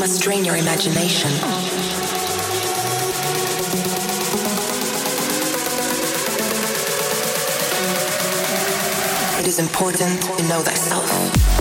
Must strain your imagination. It is important to know thyself.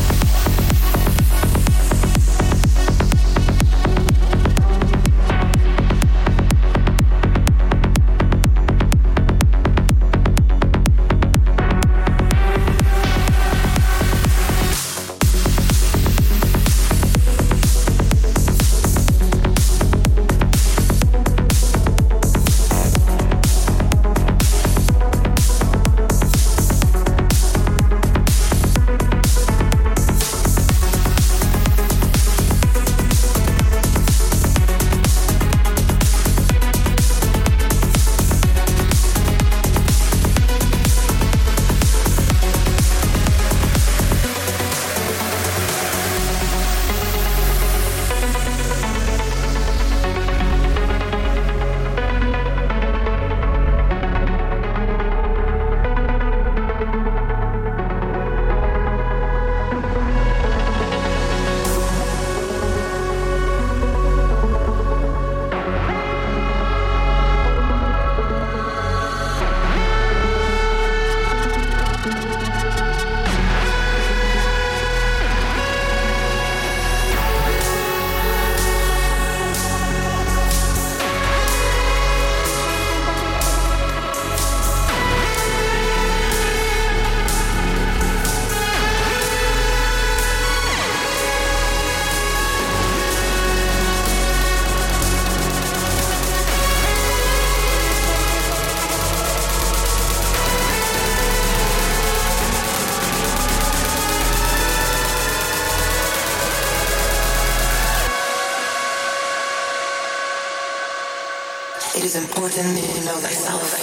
important that you know thyself.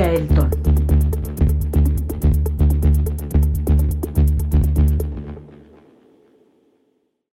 Elton.